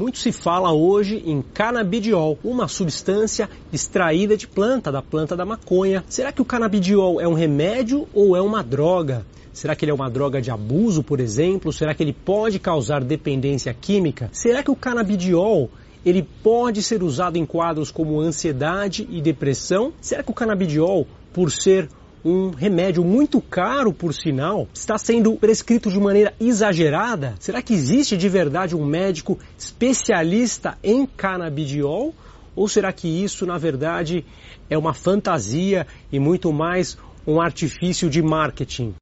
Muito se fala hoje em canabidiol, uma substância extraída de planta, da planta da maconha. Será que o canabidiol é um remédio ou é uma droga? Será que ele é uma droga de abuso, por exemplo? Será que ele pode causar dependência química? Será que o canabidiol ele pode ser usado em quadros como ansiedade e depressão? Será que o canabidiol, por ser um remédio muito caro, por sinal, está sendo prescrito de maneira exagerada? Será que existe de verdade um médico especialista em canabidiol? Ou será que isso, na verdade, é uma fantasia e muito mais um artifício de marketing?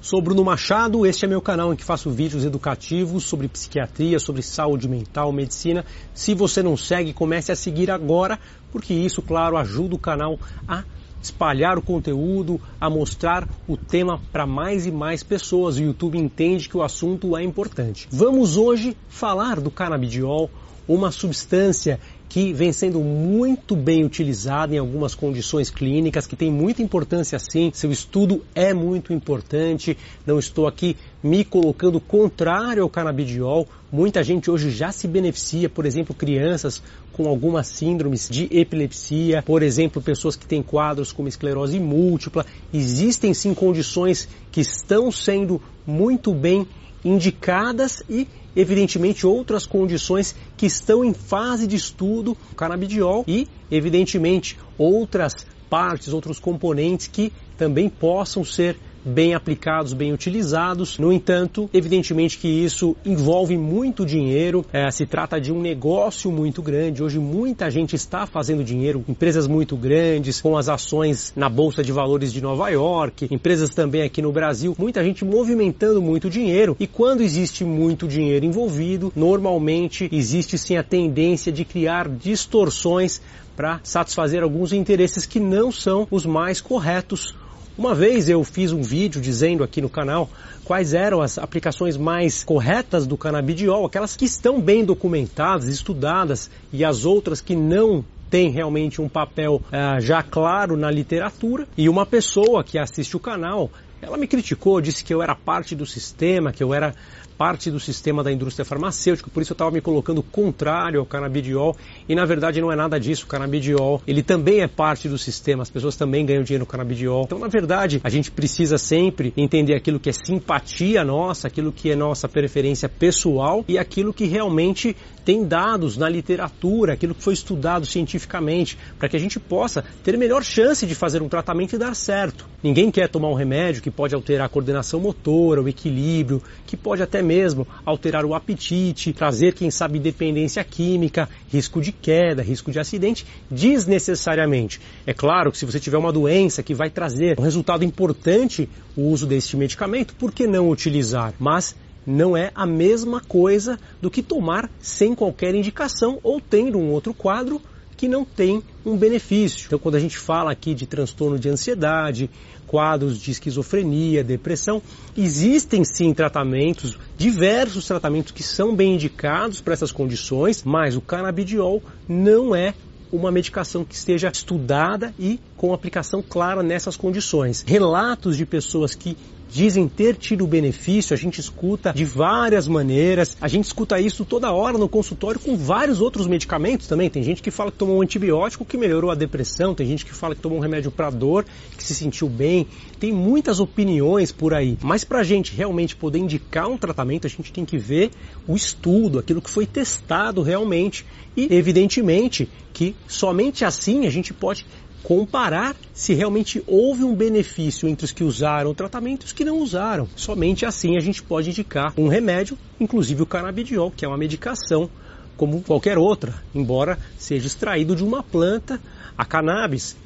Sou Bruno Machado, este é meu canal em que faço vídeos educativos sobre psiquiatria, sobre saúde mental, medicina. Se você não segue, comece a seguir agora, porque isso, claro, ajuda o canal a espalhar o conteúdo, a mostrar o tema para mais e mais pessoas. O YouTube entende que o assunto é importante. Vamos hoje falar do canabidiol, uma substância que vem sendo muito bem utilizada em algumas condições clínicas, que tem muita importância sim, seu estudo é muito importante. Não estou aqui me colocando contrário ao canabidiol. Muita gente hoje já se beneficia, por exemplo, crianças com algumas síndromes de epilepsia, por exemplo, pessoas que têm quadros como esclerose múltipla. Existem sim condições que estão sendo muito bem indicadas e evidentemente outras condições que estão em fase de estudo, o canabidiol e evidentemente outras partes, outros componentes que também possam ser bem aplicados, bem utilizados. No entanto, evidentemente que isso envolve muito dinheiro, é, se trata de um negócio muito grande. Hoje muita gente está fazendo dinheiro, empresas muito grandes, com as ações na Bolsa de Valores de Nova York, empresas também aqui no Brasil, muita gente movimentando muito dinheiro. E quando existe muito dinheiro envolvido, normalmente existe sim a tendência de criar distorções para satisfazer alguns interesses que não são os mais corretos uma vez eu fiz um vídeo dizendo aqui no canal quais eram as aplicações mais corretas do canabidiol, aquelas que estão bem documentadas, estudadas e as outras que não têm realmente um papel uh, já claro na literatura. E uma pessoa que assiste o canal ela me criticou, disse que eu era parte do sistema, que eu era parte do sistema da indústria farmacêutica, por isso eu estava me colocando contrário ao canabidiol e na verdade não é nada disso. O canabidiol, ele também é parte do sistema, as pessoas também ganham dinheiro no canabidiol. Então, na verdade, a gente precisa sempre entender aquilo que é simpatia nossa, aquilo que é nossa preferência pessoal e aquilo que realmente tem dados na literatura, aquilo que foi estudado cientificamente, para que a gente possa ter melhor chance de fazer um tratamento e dar certo. Ninguém quer tomar um remédio que pode alterar a coordenação motora, o equilíbrio, que pode até mesmo alterar o apetite, trazer, quem sabe, dependência química, risco de queda, risco de acidente, desnecessariamente. É claro que se você tiver uma doença que vai trazer um resultado importante o uso deste medicamento, por que não utilizar? Mas não é a mesma coisa do que tomar sem qualquer indicação ou tendo um outro quadro que não tem um benefício. Então, quando a gente fala aqui de transtorno de ansiedade, quadros de esquizofrenia, depressão, existem sim tratamentos, diversos tratamentos que são bem indicados para essas condições, mas o canabidiol não é uma medicação que esteja estudada e com aplicação clara nessas condições. Relatos de pessoas que dizem ter tido benefício, a gente escuta de várias maneiras, a gente escuta isso toda hora no consultório com vários outros medicamentos também. Tem gente que fala que tomou um antibiótico que melhorou a depressão, tem gente que fala que tomou um remédio para dor, que se sentiu bem. Tem muitas opiniões por aí, mas para a gente realmente poder indicar um tratamento, a gente tem que ver o estudo, aquilo que foi testado realmente. E, evidentemente, que somente assim a gente pode comparar se realmente houve um benefício entre os que usaram o tratamento e os que não usaram. Somente assim a gente pode indicar um remédio, inclusive o canabidiol, que é uma medicação como qualquer outra, embora seja extraído de uma planta, a cannabis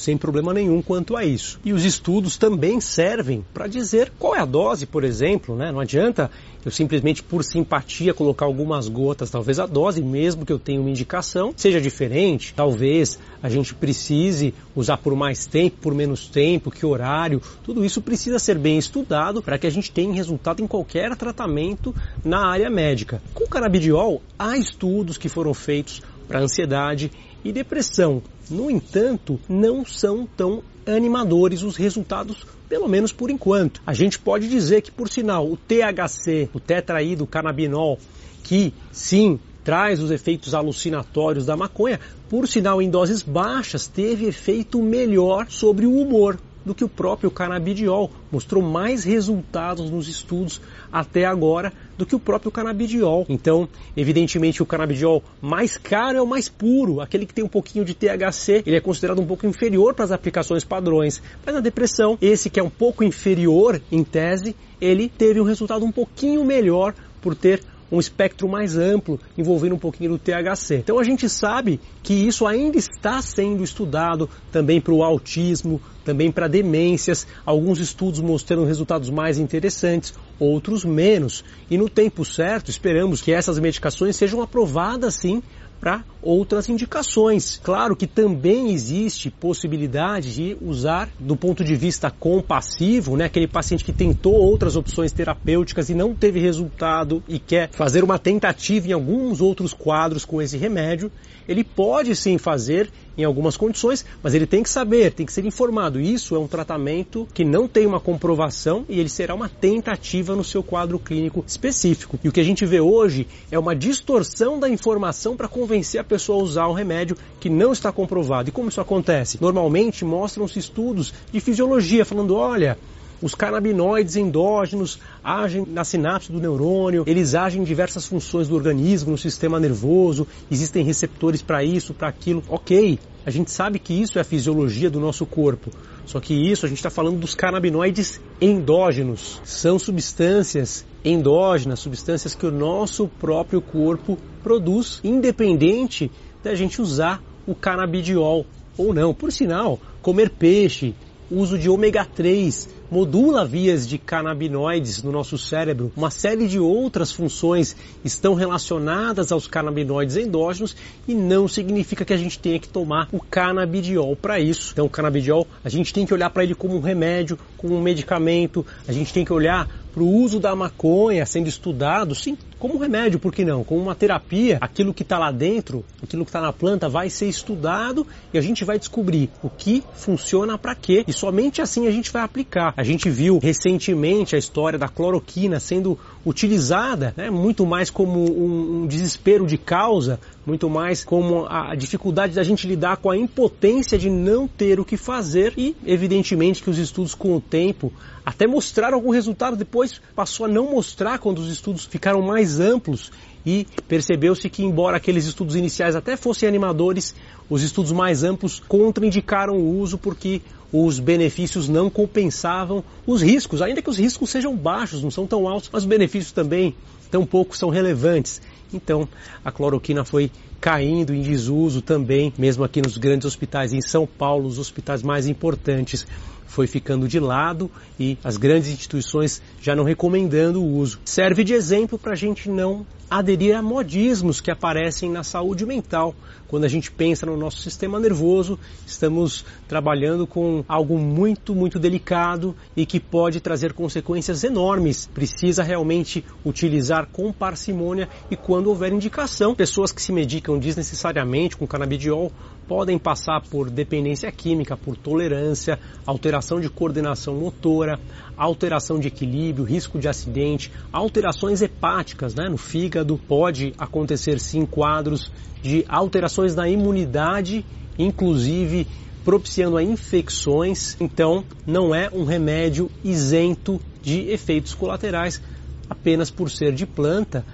sem problema nenhum quanto a isso. E os estudos também servem para dizer qual é a dose, por exemplo, né? Não adianta eu simplesmente por simpatia colocar algumas gotas, talvez a dose, mesmo que eu tenha uma indicação, seja diferente. Talvez a gente precise usar por mais tempo, por menos tempo, que horário. Tudo isso precisa ser bem estudado para que a gente tenha resultado em qualquer tratamento na área médica. Com o canabidiol, há estudos que foram feitos para ansiedade e depressão. No entanto, não são tão animadores os resultados, pelo menos por enquanto. A gente pode dizer que, por sinal, o THC, o tetraído canabinol, que sim traz os efeitos alucinatórios da maconha, por sinal em doses baixas, teve efeito melhor sobre o humor do que o próprio canabidiol. Mostrou mais resultados nos estudos até agora do que o próprio canabidiol. Então, evidentemente, o canabidiol mais caro é o mais puro, aquele que tem um pouquinho de THC. Ele é considerado um pouco inferior para as aplicações padrões. Mas na depressão, esse que é um pouco inferior em tese, ele teve um resultado um pouquinho melhor por ter um espectro mais amplo, envolvendo um pouquinho do THC. Então a gente sabe que isso ainda está sendo estudado também para o autismo, também para demências, alguns estudos mostrando resultados mais interessantes, outros menos. E no tempo certo, esperamos que essas medicações sejam aprovadas sim para outras indicações. Claro que também existe possibilidade de usar do ponto de vista compassivo, né, aquele paciente que tentou outras opções terapêuticas e não teve resultado e quer fazer uma tentativa em alguns outros quadros com esse remédio, ele pode sim fazer em algumas condições, mas ele tem que saber, tem que ser informado. Isso é um tratamento que não tem uma comprovação e ele será uma tentativa no seu quadro clínico específico. E o que a gente vê hoje é uma distorção da informação para convencer a pessoa a usar um remédio que não está comprovado. E como isso acontece? Normalmente mostram-se estudos de fisiologia falando, olha, os canabinoides endógenos agem na sinapse do neurônio, eles agem em diversas funções do organismo, no sistema nervoso, existem receptores para isso, para aquilo. Ok, a gente sabe que isso é a fisiologia do nosso corpo. Só que isso a gente está falando dos canabinoides endógenos. São substâncias endógenas, substâncias que o nosso próprio corpo produz, independente da gente usar o canabidiol ou não. Por sinal, comer peixe, uso de ômega 3 modula vias de canabinoides no nosso cérebro. Uma série de outras funções estão relacionadas aos canabinoides endógenos e não significa que a gente tenha que tomar o canabidiol para isso. Então, o canabidiol, a gente tem que olhar para ele como um remédio, como um medicamento, a gente tem que olhar para o uso da maconha sendo estudado, sim, como um remédio, por que não? Como uma terapia, aquilo que está lá dentro, aquilo que está na planta vai ser estudado e a gente vai descobrir o que funciona para quê e somente assim a gente vai aplicar. A gente viu recentemente a história da cloroquina sendo utilizada né, muito mais como um, um desespero de causa, muito mais como a dificuldade da gente lidar com a impotência de não ter o que fazer e evidentemente que os estudos com o tempo até mostraram algum resultado, depois passou a não mostrar quando os estudos ficaram mais amplos e percebeu-se que, embora aqueles estudos iniciais até fossem animadores, os estudos mais amplos contraindicaram o uso porque os benefícios não compensavam os riscos, ainda que os riscos sejam baixos, não são tão altos, mas os benefícios também tão pouco são relevantes. Então a cloroquina foi caindo em desuso também, mesmo aqui nos grandes hospitais em São Paulo, os hospitais mais importantes foi ficando de lado e as grandes instituições já não recomendando o uso. Serve de exemplo para a gente não aderir a modismos que aparecem na saúde mental. Quando a gente pensa no nosso sistema nervoso, estamos trabalhando com algo muito, muito delicado e que pode trazer consequências enormes. Precisa realmente utilizar com parcimônia e quando houver indicação, pessoas que se medicam desnecessariamente com canabidiol podem passar por dependência química, por tolerância, alteração de coordenação motora, alteração de equilíbrio, risco de acidente, alterações hepáticas né, no fígado, pode acontecer sim quadros de alterações na imunidade, inclusive propiciando a infecções. Então, não é um remédio isento de efeitos colaterais apenas por ser de planta,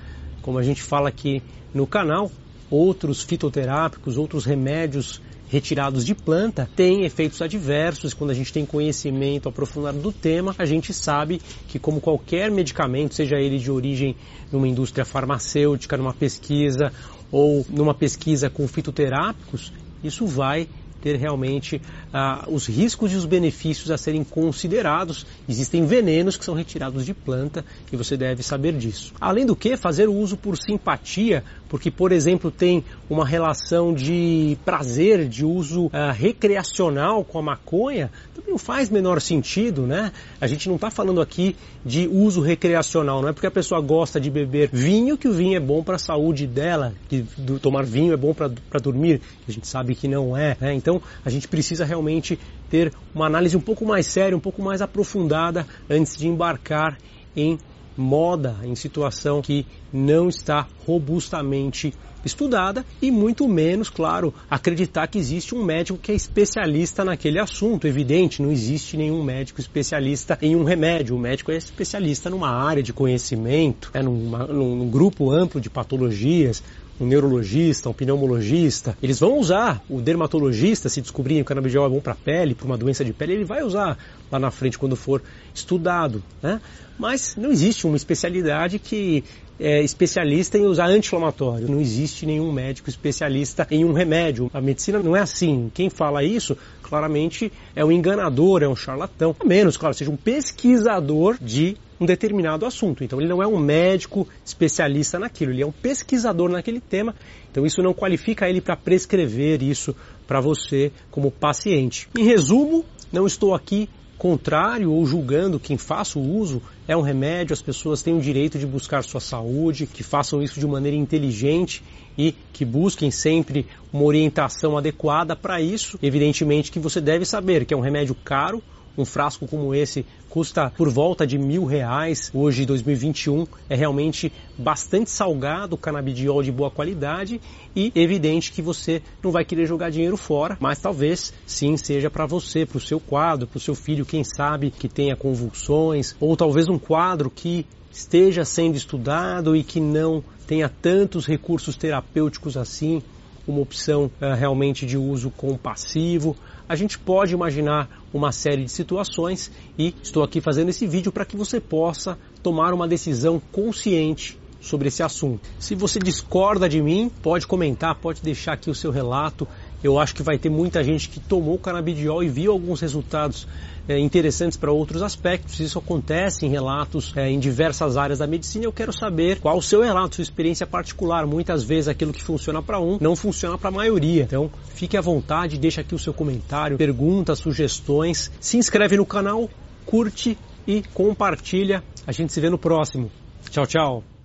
como a gente fala aqui no canal, outros fitoterápicos, outros remédios retirados de planta têm efeitos adversos. Quando a gente tem conhecimento aprofundado do tema, a gente sabe que, como qualquer medicamento, seja ele de origem numa indústria farmacêutica, numa pesquisa ou numa pesquisa com fitoterápicos, isso vai ter realmente ah, os riscos e os benefícios a serem considerados. Existem venenos que são retirados de planta e você deve saber disso. Além do que, fazer o uso por simpatia porque, por exemplo, tem uma relação de prazer, de uso uh, recreacional com a maconha, também não faz menor sentido, né? A gente não está falando aqui de uso recreacional, não é porque a pessoa gosta de beber vinho que o vinho é bom para a saúde dela, que do, tomar vinho é bom para dormir, a gente sabe que não é, né? Então a gente precisa realmente ter uma análise um pouco mais séria, um pouco mais aprofundada antes de embarcar em moda, em situação que não está robustamente estudada e muito menos, claro, acreditar que existe um médico que é especialista naquele assunto. Evidente, não existe nenhum médico especialista em um remédio. O médico é especialista numa área de conhecimento, é numa, num grupo amplo de patologias, um neurologista, um pneumologista, eles vão usar. O dermatologista, se descobrirem que o canabidiol é bom para a pele, para uma doença de pele, ele vai usar lá na frente quando for estudado. Né? Mas não existe uma especialidade que é especialista em usar anti-inflamatório. Não existe nenhum médico especialista em um remédio. A medicina não é assim. Quem fala isso, claramente, é um enganador, é um charlatão. A menos, claro, seja um pesquisador de um determinado assunto. Então ele não é um médico especialista naquilo, ele é um pesquisador naquele tema. Então isso não qualifica ele para prescrever isso para você como paciente. Em resumo, não estou aqui contrário ou julgando quem faça o uso é um remédio, as pessoas têm o direito de buscar sua saúde, que façam isso de maneira inteligente e que busquem sempre uma orientação adequada para isso. Evidentemente que você deve saber que é um remédio caro, um frasco como esse custa por volta de mil reais. Hoje, 2021, é realmente bastante salgado o canabidiol de boa qualidade e evidente que você não vai querer jogar dinheiro fora, mas talvez sim seja para você, para o seu quadro, para o seu filho, quem sabe que tenha convulsões, ou talvez um quadro que esteja sendo estudado e que não tenha tantos recursos terapêuticos assim uma opção uh, realmente de uso compassivo. A gente pode imaginar uma série de situações e estou aqui fazendo esse vídeo para que você possa tomar uma decisão consciente sobre esse assunto. Se você discorda de mim, pode comentar, pode deixar aqui o seu relato. Eu acho que vai ter muita gente que tomou canabidiol e viu alguns resultados é, interessantes para outros aspectos. Isso acontece em relatos é, em diversas áreas da medicina. Eu quero saber qual o seu relato, sua experiência particular. Muitas vezes aquilo que funciona para um não funciona para a maioria. Então, fique à vontade, deixa aqui o seu comentário, perguntas, sugestões. Se inscreve no canal, curte e compartilha. A gente se vê no próximo. Tchau, tchau.